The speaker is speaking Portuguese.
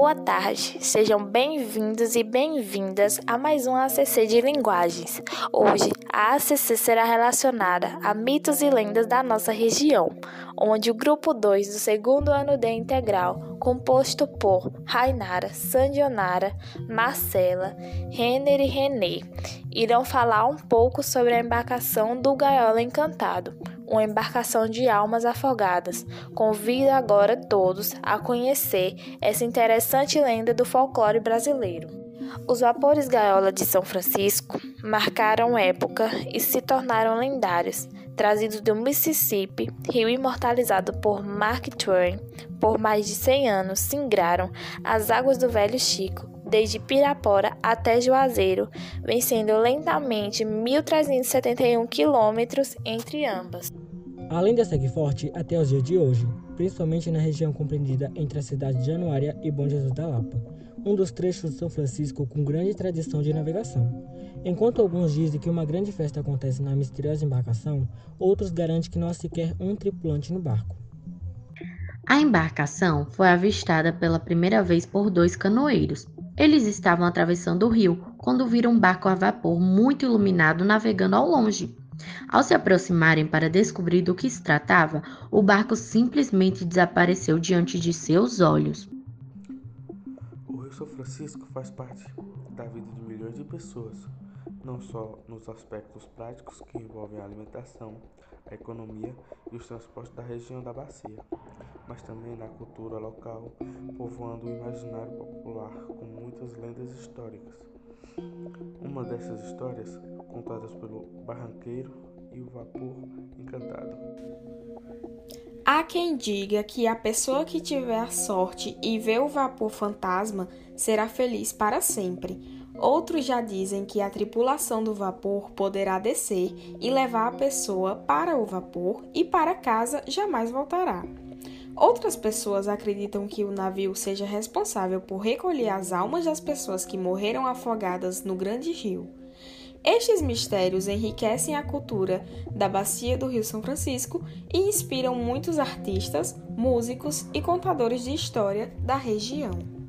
Boa tarde, sejam bem-vindos e bem-vindas a mais um ACC de Linguagens. Hoje, a ACC será relacionada a mitos e lendas da nossa região, onde o grupo 2 do segundo ano D integral, composto por Rainara, Sandionara, Marcela, Renner e Renê, irão falar um pouco sobre a embarcação do Gaiola Encantado uma embarcação de almas afogadas. Convido agora todos a conhecer essa interessante lenda do folclore brasileiro. Os vapores gaiola de São Francisco marcaram época e se tornaram lendários, trazidos do Mississippi, rio imortalizado por Mark Twain, por mais de 100 anos singraram as águas do Velho Chico, desde Pirapora até Juazeiro, vencendo lentamente 1.371 quilômetros entre ambas. A lenda segue forte até os dias de hoje, principalmente na região compreendida entre a cidade de Januária e Bom Jesus da Lapa, um dos trechos de São Francisco com grande tradição de navegação. Enquanto alguns dizem que uma grande festa acontece na misteriosa embarcação, outros garantem que não há sequer um tripulante no barco. A embarcação foi avistada pela primeira vez por dois canoeiros. Eles estavam atravessando o rio quando viram um barco a vapor muito iluminado navegando ao longe. Ao se aproximarem para descobrir do que se tratava, o barco simplesmente desapareceu diante de seus olhos. O Rio São Francisco faz parte da vida de milhões de pessoas, não só nos aspectos práticos que envolvem a alimentação, a economia e os transportes da região da bacia, mas também na cultura local, povoando o imaginário popular com muitas lendas históricas. Uma dessas histórias, contadas pelo Barranqueiro e o Vapor Encantado. Há quem diga que a pessoa que tiver a sorte e ver o vapor fantasma será feliz para sempre. Outros já dizem que a tripulação do vapor poderá descer e levar a pessoa para o vapor e para casa jamais voltará. Outras pessoas acreditam que o navio seja responsável por recolher as almas das pessoas que morreram afogadas no grande rio. Estes mistérios enriquecem a cultura da bacia do Rio São Francisco e inspiram muitos artistas, músicos e contadores de história da região.